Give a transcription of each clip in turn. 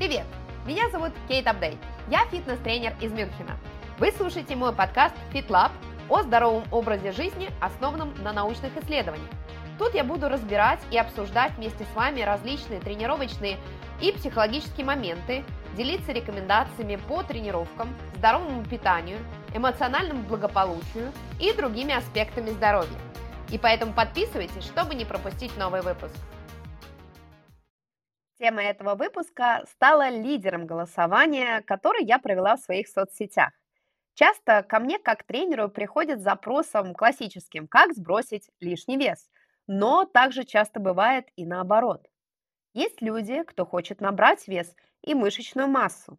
Привет! Меня зовут Кейт Апдейт. Я фитнес-тренер из Мюнхена. Вы слушаете мой подкаст FitLab о здоровом образе жизни, основанном на научных исследованиях. Тут я буду разбирать и обсуждать вместе с вами различные тренировочные и психологические моменты, делиться рекомендациями по тренировкам, здоровому питанию, эмоциональному благополучию и другими аспектами здоровья. И поэтому подписывайтесь, чтобы не пропустить новый выпуск. Тема этого выпуска стала лидером голосования, который я провела в своих соцсетях. Часто ко мне как тренеру приходят с запросом классическим «как сбросить лишний вес?», но также часто бывает и наоборот. Есть люди, кто хочет набрать вес и мышечную массу.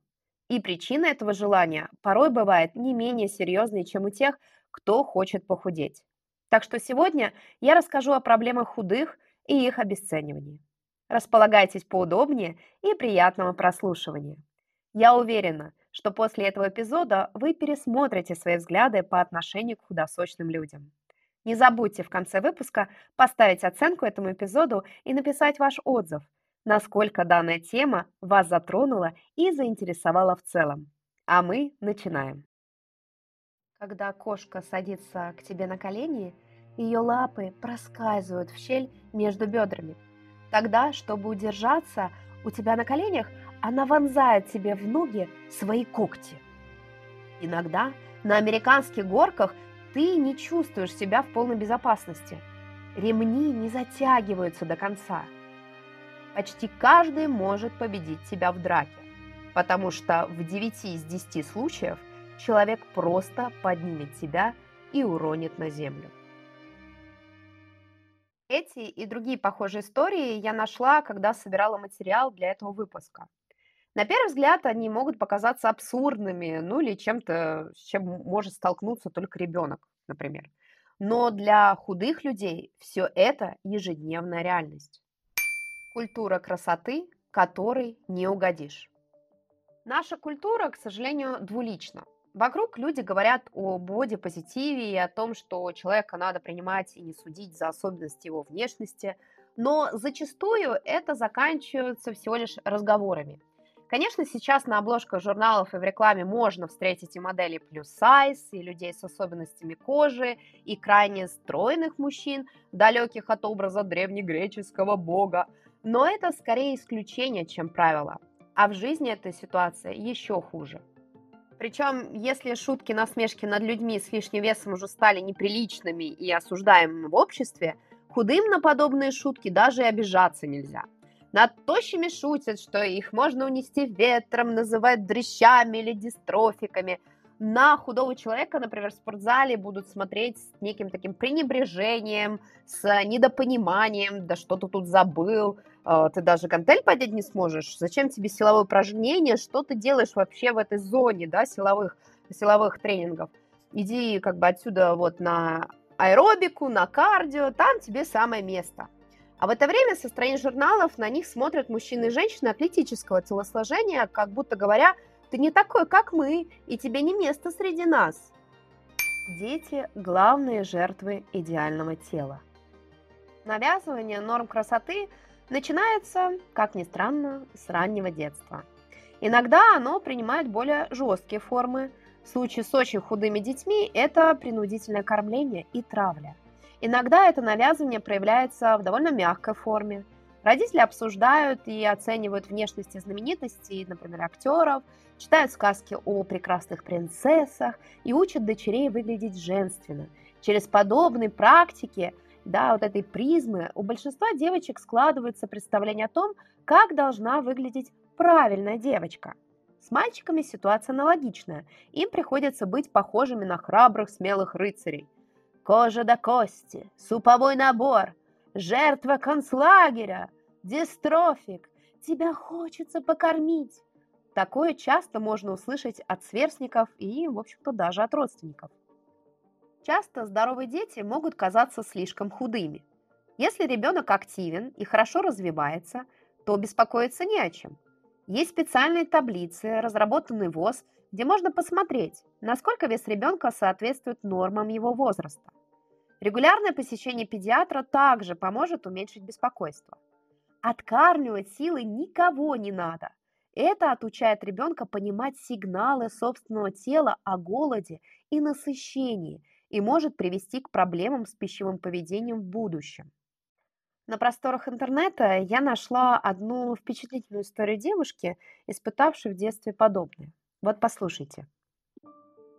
И причина этого желания порой бывает не менее серьезной, чем у тех, кто хочет похудеть. Так что сегодня я расскажу о проблемах худых и их обесценивании. Располагайтесь поудобнее и приятного прослушивания. Я уверена, что после этого эпизода вы пересмотрите свои взгляды по отношению к худосочным людям. Не забудьте в конце выпуска поставить оценку этому эпизоду и написать ваш отзыв, насколько данная тема вас затронула и заинтересовала в целом. А мы начинаем. Когда кошка садится к тебе на колени, ее лапы проскальзывают в щель между бедрами – Тогда, чтобы удержаться у тебя на коленях, она вонзает тебе в ноги свои когти. Иногда на американских горках ты не чувствуешь себя в полной безопасности. Ремни не затягиваются до конца. Почти каждый может победить тебя в драке, потому что в 9 из 10 случаев человек просто поднимет тебя и уронит на землю. Эти и другие похожие истории я нашла, когда собирала материал для этого выпуска. На первый взгляд они могут показаться абсурдными, ну или чем-то, с чем может столкнуться только ребенок, например. Но для худых людей все это ежедневная реальность. Культура красоты, которой не угодишь. Наша культура, к сожалению, двулична. Вокруг люди говорят о боди-позитиве и о том, что человека надо принимать и не судить за особенности его внешности, но зачастую это заканчивается всего лишь разговорами. Конечно, сейчас на обложках журналов и в рекламе можно встретить и модели плюс сайз, и людей с особенностями кожи, и крайне стройных мужчин, далеких от образа древнегреческого бога. Но это скорее исключение, чем правило. А в жизни эта ситуация еще хуже – причем, если шутки, насмешки над людьми с лишним весом уже стали неприличными и осуждаемыми в обществе, худым на подобные шутки даже и обижаться нельзя. Над тощими шутят, что их можно унести ветром, называют дрыщами или дистрофиками. На худого человека, например, в спортзале будут смотреть с неким таким пренебрежением, с недопониманием, да что ты тут забыл, ты даже гантель поднять не сможешь, зачем тебе силовое упражнение, что ты делаешь вообще в этой зоне, да, силовых, силовых тренингов. Иди как бы отсюда вот на аэробику, на кардио, там тебе самое место. А в это время со страниц журналов на них смотрят мужчины и женщины атлетического телосложения, как будто говоря, ты не такой, как мы, и тебе не место среди нас. Дети – главные жертвы идеального тела. Навязывание норм красоты – начинается, как ни странно, с раннего детства. Иногда оно принимает более жесткие формы. В случае с очень худыми детьми это принудительное кормление и травля. Иногда это навязывание проявляется в довольно мягкой форме. Родители обсуждают и оценивают внешности знаменитостей, например, актеров, читают сказки о прекрасных принцессах и учат дочерей выглядеть женственно. Через подобные практики да, вот этой призмы, у большинства девочек складывается представление о том, как должна выглядеть правильная девочка. С мальчиками ситуация аналогичная. Им приходится быть похожими на храбрых, смелых рыцарей. Кожа до кости, суповой набор, жертва концлагеря, дистрофик, тебя хочется покормить. Такое часто можно услышать от сверстников и, в общем-то, даже от родственников. Часто здоровые дети могут казаться слишком худыми. Если ребенок активен и хорошо развивается, то беспокоиться не о чем. Есть специальные таблицы, разработанные ВОЗ, где можно посмотреть, насколько вес ребенка соответствует нормам его возраста. Регулярное посещение педиатра также поможет уменьшить беспокойство. Откармливать силой никого не надо. Это отучает ребенка понимать сигналы собственного тела о голоде и насыщении и может привести к проблемам с пищевым поведением в будущем. На просторах интернета я нашла одну впечатлительную историю девушки, испытавшей в детстве подобное. Вот послушайте.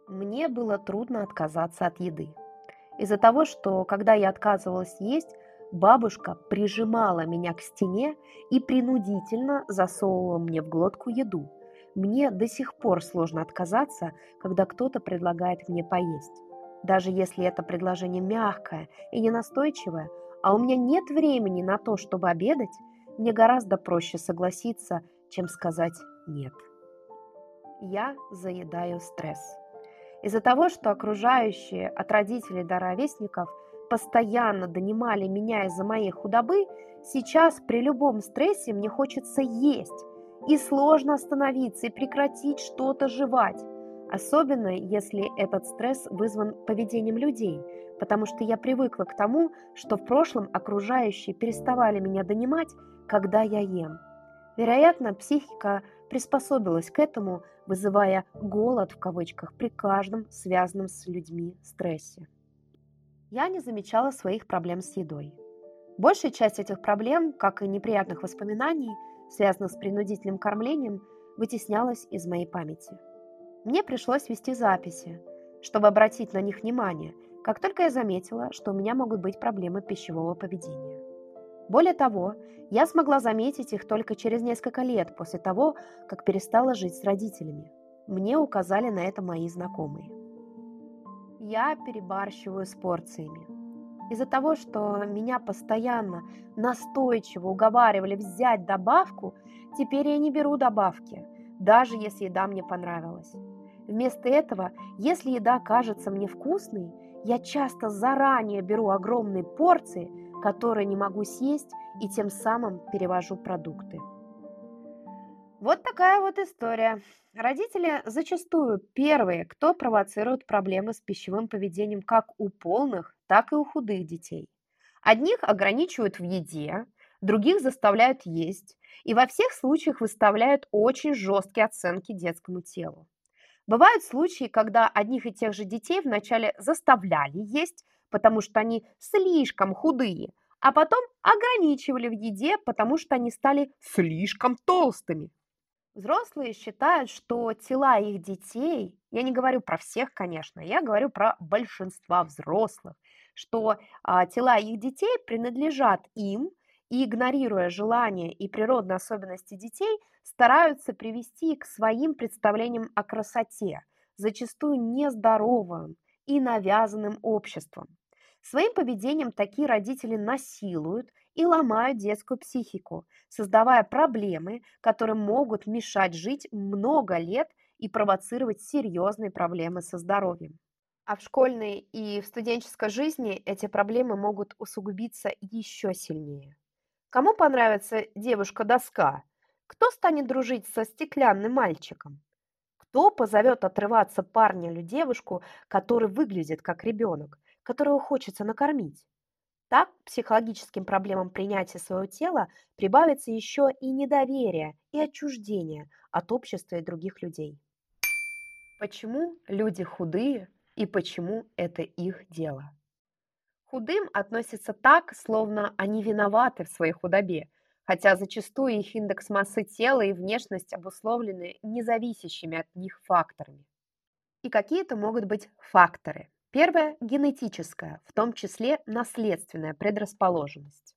Мне было трудно отказаться от еды. Из-за того, что когда я отказывалась есть, бабушка прижимала меня к стене и принудительно засовывала мне в глотку еду. Мне до сих пор сложно отказаться, когда кто-то предлагает мне поесть. Даже если это предложение мягкое и ненастойчивое, а у меня нет времени на то, чтобы обедать, мне гораздо проще согласиться, чем сказать «нет». Я заедаю стресс. Из-за того, что окружающие от родителей до ровесников постоянно донимали меня из-за моей худобы, сейчас при любом стрессе мне хочется есть. И сложно остановиться и прекратить что-то жевать. Особенно, если этот стресс вызван поведением людей, потому что я привыкла к тому, что в прошлом окружающие переставали меня донимать, когда я ем. Вероятно, психика приспособилась к этому, вызывая «голод» в кавычках при каждом связанном с людьми стрессе. Я не замечала своих проблем с едой. Большая часть этих проблем, как и неприятных воспоминаний, связанных с принудительным кормлением, вытеснялась из моей памяти. Мне пришлось вести записи, чтобы обратить на них внимание, как только я заметила, что у меня могут быть проблемы пищевого поведения. Более того, я смогла заметить их только через несколько лет после того, как перестала жить с родителями. Мне указали на это мои знакомые. Я перебарщиваю с порциями. Из-за того, что меня постоянно настойчиво уговаривали взять добавку, теперь я не беру добавки, даже если еда мне понравилась. Вместо этого, если еда кажется мне вкусной, я часто заранее беру огромные порции, которые не могу съесть, и тем самым перевожу продукты. Вот такая вот история. Родители зачастую первые, кто провоцирует проблемы с пищевым поведением как у полных, так и у худых детей. Одних ограничивают в еде, других заставляют есть, и во всех случаях выставляют очень жесткие оценки детскому телу. Бывают случаи, когда одних и тех же детей вначале заставляли есть, потому что они слишком худые, а потом ограничивали в еде, потому что они стали слишком толстыми. Взрослые считают, что тела их детей, я не говорю про всех, конечно, я говорю про большинство взрослых, что а, тела их детей принадлежат им, и, игнорируя желания и природные особенности детей, стараются привести к своим представлениям о красоте, зачастую нездоровым и навязанным обществом. Своим поведением такие родители насилуют и ломают детскую психику, создавая проблемы, которые могут мешать жить много лет и провоцировать серьезные проблемы со здоровьем. А в школьной и в студенческой жизни эти проблемы могут усугубиться еще сильнее. Кому понравится девушка-доска? Кто станет дружить со стеклянным мальчиком? Кто позовет отрываться парня или девушку, который выглядит как ребенок, которого хочется накормить? Так к психологическим проблемам принятия своего тела прибавится еще и недоверие и отчуждение от общества и других людей. Почему люди худые и почему это их дело? Худым относятся так, словно они виноваты в своей худобе, хотя зачастую их индекс массы тела и внешность обусловлены независящими от них факторами. И какие это могут быть факторы? Первое – генетическое, в том числе наследственная предрасположенность.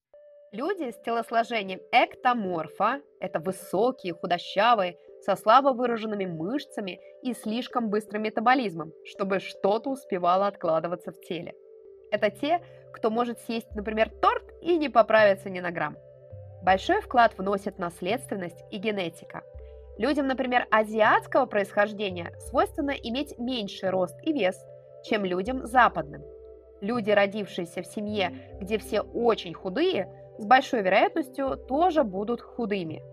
Люди с телосложением эктоморфа – это высокие, худощавые, со слабо выраженными мышцами и слишком быстрым метаболизмом, чтобы что-то успевало откладываться в теле – это те, кто может съесть, например, торт и не поправиться ни на грамм. Большой вклад вносит наследственность и генетика. Людям, например, азиатского происхождения свойственно иметь меньший рост и вес, чем людям западным. Люди, родившиеся в семье, где все очень худые, с большой вероятностью тоже будут худыми.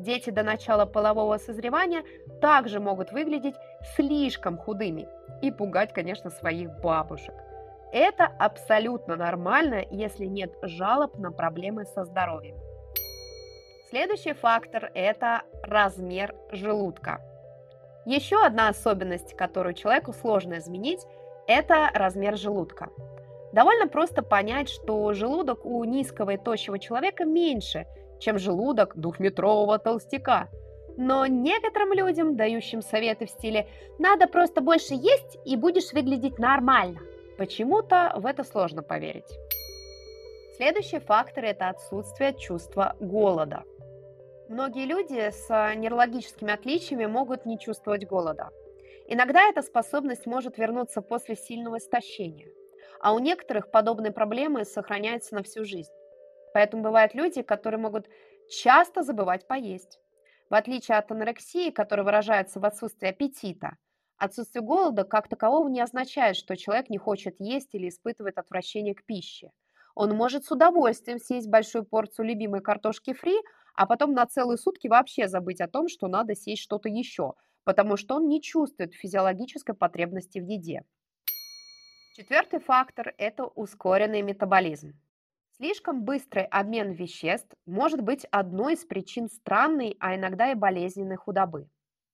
Дети до начала полового созревания также могут выглядеть слишком худыми и пугать, конечно, своих бабушек. Это абсолютно нормально, если нет жалоб на проблемы со здоровьем. Следующий фактор– это размер желудка. Еще одна особенность, которую человеку сложно изменить, это размер желудка. Довольно просто понять, что желудок у низкого и тощего человека меньше, чем желудок двухметрового толстяка. Но некоторым людям, дающим советы в стиле «надо просто больше есть и будешь выглядеть нормально», почему-то в это сложно поверить. Следующий фактор – это отсутствие чувства голода. Многие люди с нейрологическими отличиями могут не чувствовать голода. Иногда эта способность может вернуться после сильного истощения а у некоторых подобные проблемы сохраняются на всю жизнь. Поэтому бывают люди, которые могут часто забывать поесть. В отличие от анорексии, которая выражается в отсутствии аппетита, отсутствие голода как такового не означает, что человек не хочет есть или испытывает отвращение к пище. Он может с удовольствием съесть большую порцию любимой картошки фри, а потом на целые сутки вообще забыть о том, что надо съесть что-то еще, потому что он не чувствует физиологической потребности в еде. Четвертый фактор– это ускоренный метаболизм. Слишком быстрый обмен веществ может быть одной из причин странной, а иногда и болезненной худобы.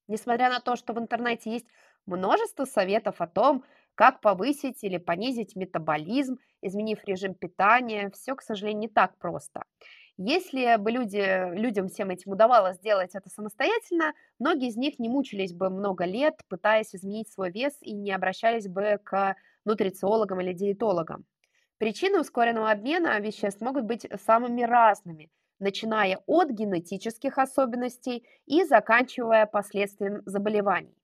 Несмотря на то, что в интернете есть множество советов о том, как повысить или понизить метаболизм, изменив режим питания, все, к сожалению, не так просто. Если бы люди, людям всем этим удавалось сделать это самостоятельно, многие из них не мучились бы много лет, пытаясь изменить свой вес и не обращались бы к нутрициологам или диетологам. Причины ускоренного обмена веществ могут быть самыми разными, начиная от генетических особенностей и заканчивая последствием заболеваний.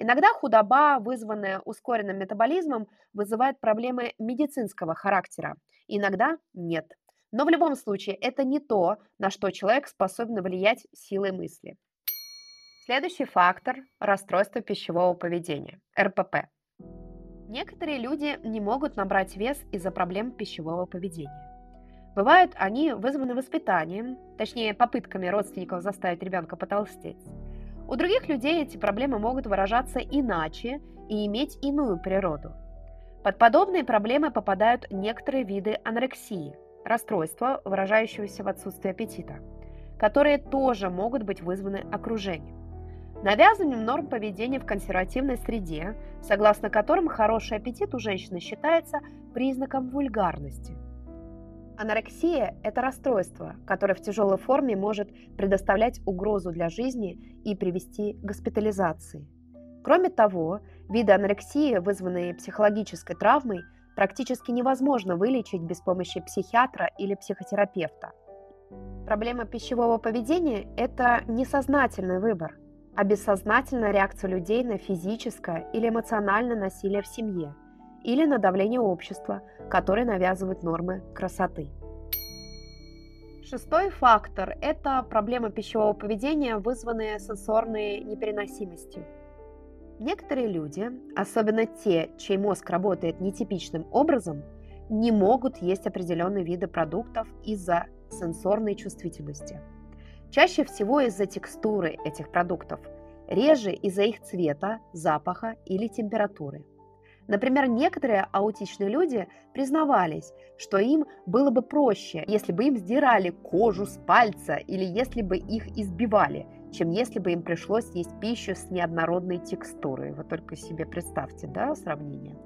Иногда худоба, вызванная ускоренным метаболизмом, вызывает проблемы медицинского характера, иногда нет. Но в любом случае это не то, на что человек способен влиять силой мысли. Следующий фактор – расстройство пищевого поведения, РПП. Некоторые люди не могут набрать вес из-за проблем пищевого поведения. Бывают они вызваны воспитанием, точнее попытками родственников заставить ребенка потолстеть. У других людей эти проблемы могут выражаться иначе и иметь иную природу. Под подобные проблемы попадают некоторые виды анорексии, расстройства, выражающегося в отсутствии аппетита, которые тоже могут быть вызваны окружением. Навязыванием норм поведения в консервативной среде, согласно которым хороший аппетит у женщины считается признаком вульгарности. Анорексия – это расстройство, которое в тяжелой форме может предоставлять угрозу для жизни и привести к госпитализации. Кроме того, виды анорексии, вызванные психологической травмой, практически невозможно вылечить без помощи психиатра или психотерапевта. Проблема пищевого поведения – это несознательный выбор – а бессознательная реакция людей на физическое или эмоциональное насилие в семье или на давление общества, которое навязывает нормы красоты. Шестой фактор – это проблема пищевого поведения, вызванная сенсорной непереносимостью. Некоторые люди, особенно те, чей мозг работает нетипичным образом, не могут есть определенные виды продуктов из-за сенсорной чувствительности – Чаще всего из-за текстуры этих продуктов, реже из-за их цвета, запаха или температуры. Например, некоторые аутичные люди признавались, что им было бы проще, если бы им сдирали кожу с пальца или если бы их избивали, чем если бы им пришлось есть пищу с неоднородной текстурой. Вы только себе представьте, да, сравнение?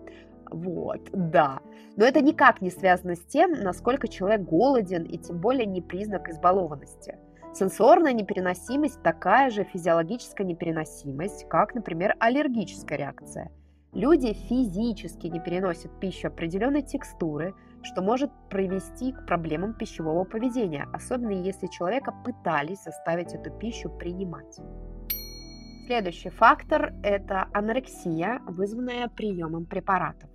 Вот, да. Но это никак не связано с тем, насколько человек голоден и тем более не признак избалованности – Сенсорная непереносимость такая же физиологическая непереносимость, как, например, аллергическая реакция. Люди физически не переносят пищу определенной текстуры, что может привести к проблемам пищевого поведения, особенно если человека пытались заставить эту пищу принимать. Следующий фактор – это анорексия, вызванная приемом препаратов.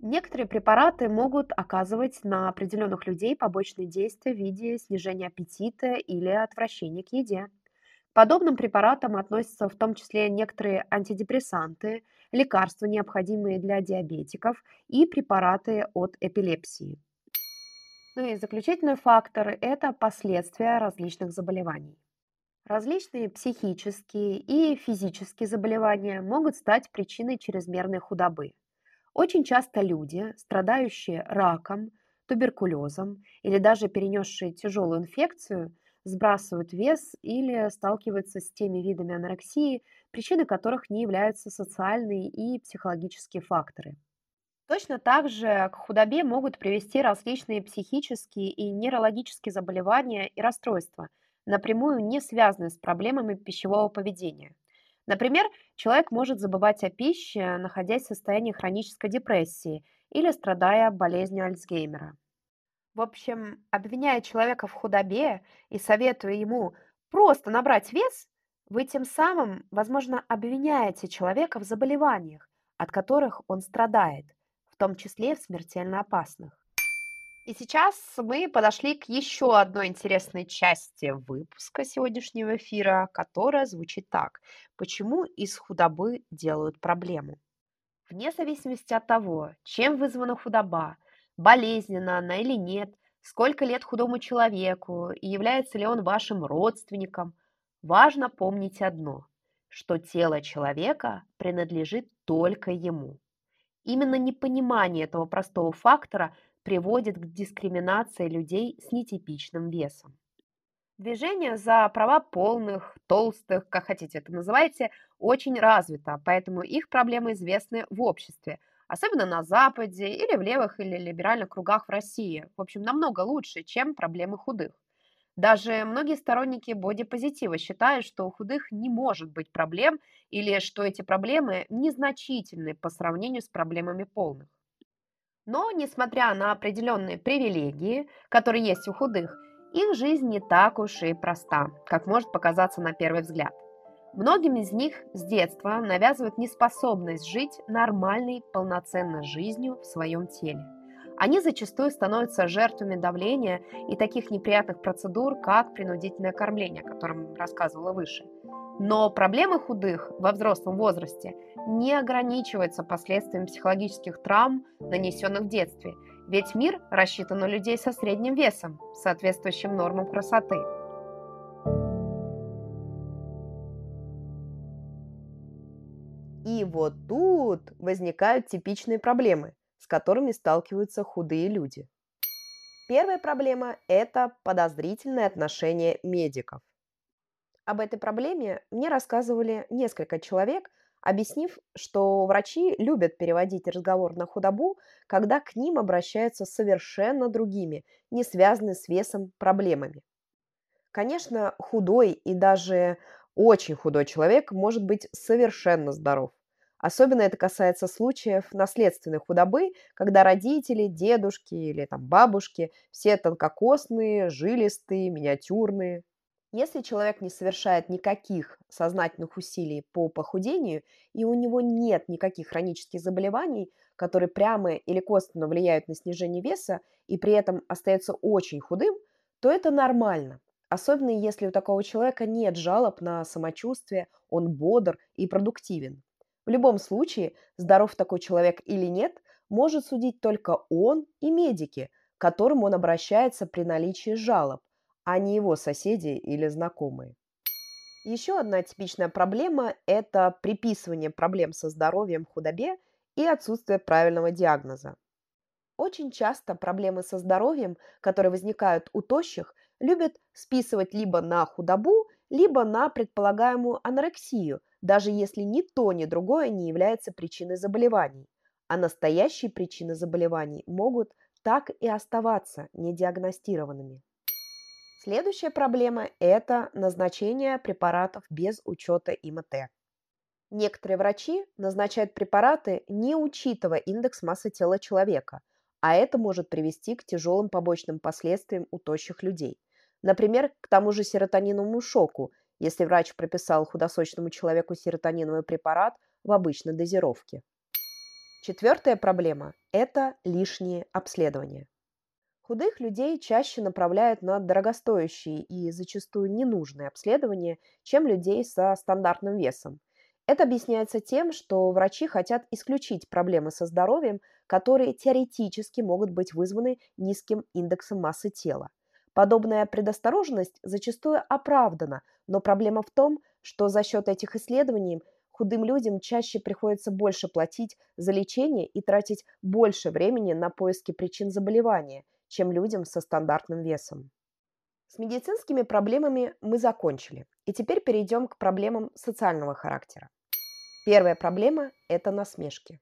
Некоторые препараты могут оказывать на определенных людей побочные действия в виде снижения аппетита или отвращения к еде. К подобным препаратам относятся в том числе некоторые антидепрессанты, лекарства, необходимые для диабетиков, и препараты от эпилепсии. Ну и заключительный фактор – это последствия различных заболеваний. Различные психические и физические заболевания могут стать причиной чрезмерной худобы. Очень часто люди, страдающие раком, туберкулезом или даже перенесшие тяжелую инфекцию, сбрасывают вес или сталкиваются с теми видами анорексии, причиной которых не являются социальные и психологические факторы. Точно так же к худобе могут привести различные психические и нейрологические заболевания и расстройства, напрямую не связанные с проблемами пищевого поведения. Например, человек может забывать о пище, находясь в состоянии хронической депрессии или страдая болезнью Альцгеймера. В общем, обвиняя человека в худобе и советуя ему просто набрать вес, вы тем самым, возможно, обвиняете человека в заболеваниях, от которых он страдает, в том числе в смертельно опасных. И сейчас мы подошли к еще одной интересной части выпуска сегодняшнего эфира, которая звучит так. Почему из худобы делают проблему? Вне зависимости от того, чем вызвана худоба, болезненна она или нет, сколько лет худому человеку и является ли он вашим родственником, важно помнить одно, что тело человека принадлежит только ему. Именно непонимание этого простого фактора приводит к дискриминации людей с нетипичным весом. Движение за права полных, толстых, как хотите это называйте, очень развито, поэтому их проблемы известны в обществе, особенно на Западе или в левых или либеральных кругах в России. В общем, намного лучше, чем проблемы худых. Даже многие сторонники бодипозитива считают, что у худых не может быть проблем или что эти проблемы незначительны по сравнению с проблемами полных. Но, несмотря на определенные привилегии, которые есть у худых, их жизнь не так уж и проста, как может показаться на первый взгляд. Многим из них с детства навязывают неспособность жить нормальной, полноценной жизнью в своем теле. Они зачастую становятся жертвами давления и таких неприятных процедур, как принудительное кормление, о котором рассказывала выше. Но проблемы худых во взрослом возрасте не ограничиваются последствиями психологических травм, нанесенных в детстве – ведь мир рассчитан на людей со средним весом, соответствующим нормам красоты. Вот тут возникают типичные проблемы, с которыми сталкиваются худые люди. Первая проблема – это подозрительное отношение медиков. Об этой проблеме мне рассказывали несколько человек, объяснив, что врачи любят переводить разговор на худобу, когда к ним обращаются совершенно другими, не связанными с весом проблемами. Конечно, худой и даже очень худой человек может быть совершенно здоров. Особенно это касается случаев наследственной худобы, когда родители, дедушки или там, бабушки все тонкокосные, жилистые, миниатюрные. Если человек не совершает никаких сознательных усилий по похудению, и у него нет никаких хронических заболеваний, которые прямо или косвенно влияют на снижение веса, и при этом остается очень худым, то это нормально. Особенно если у такого человека нет жалоб на самочувствие, он бодр и продуктивен. В любом случае, здоров такой человек или нет, может судить только он и медики, к которым он обращается при наличии жалоб а не его соседи или знакомые. Еще одна типичная проблема – это приписывание проблем со здоровьем худобе и отсутствие правильного диагноза. Очень часто проблемы со здоровьем, которые возникают у тощих, любят списывать либо на худобу, либо на предполагаемую анорексию, даже если ни то, ни другое не является причиной заболеваний. А настоящие причины заболеваний могут так и оставаться недиагностированными. Следующая проблема– это назначение препаратов без учета ИМТ. Некоторые врачи назначают препараты, не учитывая индекс массы тела человека, а это может привести к тяжелым побочным последствиям у тощих людей. Например, к тому же серотониновому шоку, если врач прописал худосочному человеку серотониновый препарат в обычной дозировке. Четвертая проблема – это лишние обследования. Худых людей чаще направляют на дорогостоящие и зачастую ненужные обследования, чем людей со стандартным весом. Это объясняется тем, что врачи хотят исключить проблемы со здоровьем, которые теоретически могут быть вызваны низким индексом массы тела. Подобная предосторожность зачастую оправдана, но проблема в том, что за счет этих исследований худым людям чаще приходится больше платить за лечение и тратить больше времени на поиски причин заболевания, чем людям со стандартным весом. С медицинскими проблемами мы закончили. И теперь перейдем к проблемам социального характера. Первая проблема – это насмешки.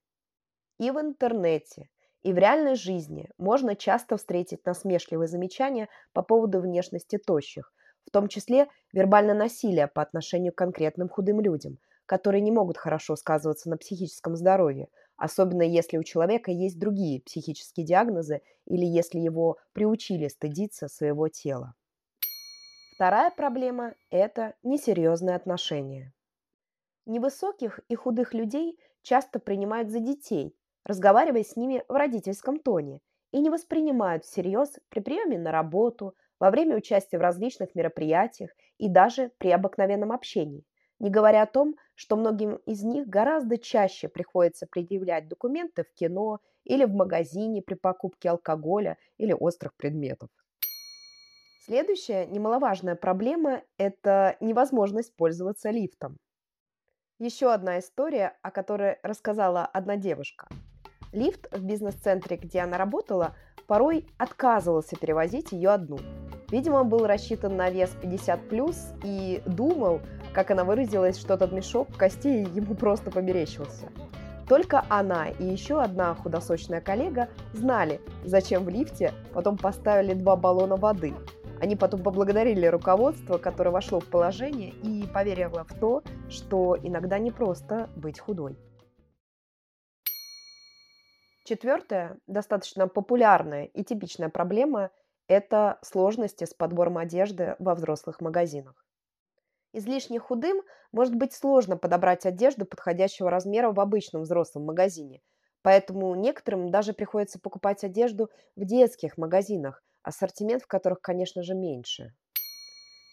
И в интернете, и в реальной жизни можно часто встретить насмешливые замечания по поводу внешности тощих, в том числе вербальное насилие по отношению к конкретным худым людям, которые не могут хорошо сказываться на психическом здоровье, особенно если у человека есть другие психические диагнозы или если его приучили стыдиться своего тела. Вторая проблема – это несерьезные отношения. Невысоких и худых людей часто принимают за детей, разговаривая с ними в родительском тоне, и не воспринимают всерьез при приеме на работу, во время участия в различных мероприятиях и даже при обыкновенном общении, не говоря о том, что многим из них гораздо чаще приходится предъявлять документы в кино или в магазине при покупке алкоголя или острых предметов. Следующая немаловажная проблема – это невозможность пользоваться лифтом. Еще одна история, о которой рассказала одна девушка. Лифт в бизнес-центре, где она работала, порой отказывался перевозить ее одну. Видимо, был рассчитан на вес 50+, и думал, как она выразилась, что этот мешок костей ему просто померещился. Только она и еще одна худосочная коллега знали, зачем в лифте потом поставили два баллона воды. Они потом поблагодарили руководство, которое вошло в положение и поверило в то, что иногда не просто быть худой. Четвертая, достаточно популярная и типичная проблема – это сложности с подбором одежды во взрослых магазинах. Излишне худым может быть сложно подобрать одежду подходящего размера в обычном взрослом магазине, поэтому некоторым даже приходится покупать одежду в детских магазинах, ассортимент в которых, конечно же, меньше.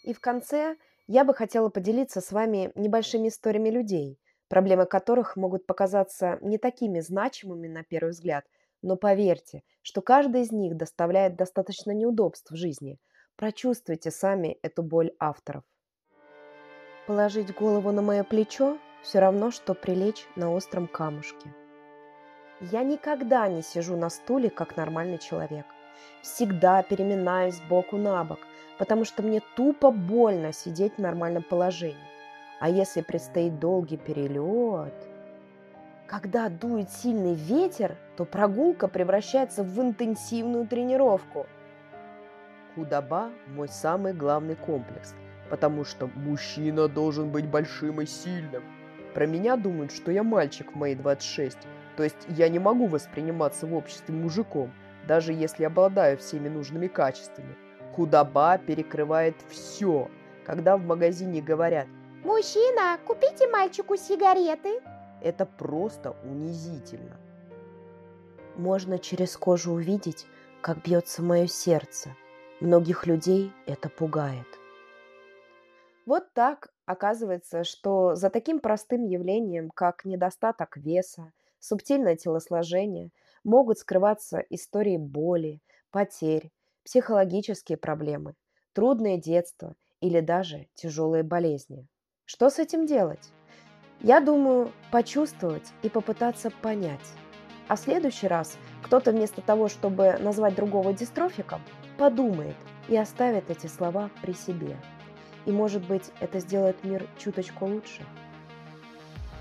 И в конце я бы хотела поделиться с вами небольшими историями людей, проблемы которых могут показаться не такими значимыми на первый взгляд, но поверьте, что каждый из них доставляет достаточно неудобств в жизни. Прочувствуйте сами эту боль авторов. Положить голову на мое плечо – все равно, что прилечь на остром камушке. Я никогда не сижу на стуле, как нормальный человек. Всегда переминаюсь боку на бок, потому что мне тупо больно сидеть в нормальном положении. А если предстоит долгий перелет... Когда дует сильный ветер, то прогулка превращается в интенсивную тренировку. Худоба – мой самый главный комплекс – потому что мужчина должен быть большим и сильным. Про меня думают, что я мальчик в мои 26, то есть я не могу восприниматься в обществе мужиком, даже если обладаю всеми нужными качествами. Худоба перекрывает все. Когда в магазине говорят «Мужчина, купите мальчику сигареты», это просто унизительно. Можно через кожу увидеть, как бьется мое сердце. Многих людей это пугает. Вот так оказывается, что за таким простым явлением, как недостаток веса, субтильное телосложение, могут скрываться истории боли, потерь, психологические проблемы, трудное детство или даже тяжелые болезни. Что с этим делать? Я думаю, почувствовать и попытаться понять. А в следующий раз кто-то вместо того, чтобы назвать другого дистрофиком, подумает и оставит эти слова при себе. И, может быть, это сделает мир чуточку лучше.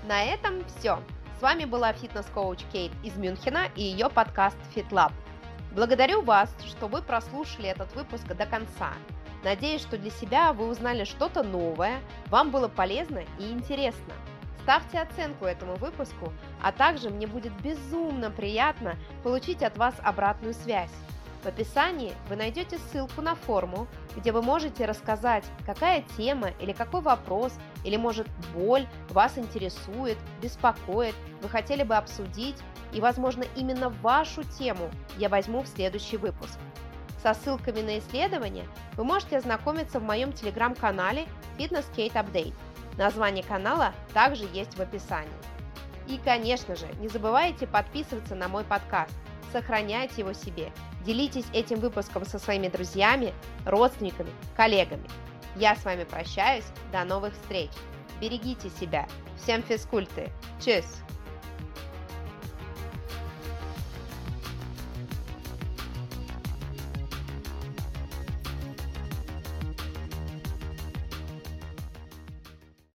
На этом все. С вами была фитнес-коуч Кейт из Мюнхена и ее подкаст FitLab. Благодарю вас, что вы прослушали этот выпуск до конца. Надеюсь, что для себя вы узнали что-то новое, вам было полезно и интересно. Ставьте оценку этому выпуску, а также мне будет безумно приятно получить от вас обратную связь. В описании вы найдете ссылку на форму, где вы можете рассказать, какая тема или какой вопрос, или может боль вас интересует, беспокоит, вы хотели бы обсудить, и возможно именно вашу тему я возьму в следующий выпуск. Со ссылками на исследования вы можете ознакомиться в моем телеграм-канале Fitness Kate Update. Название канала также есть в описании. И, конечно же, не забывайте подписываться на мой подкаст, сохраняйте его себе – Делитесь этим выпуском со своими друзьями, родственниками, коллегами. Я с вами прощаюсь. До новых встреч. Берегите себя. Всем физкульты. Чус!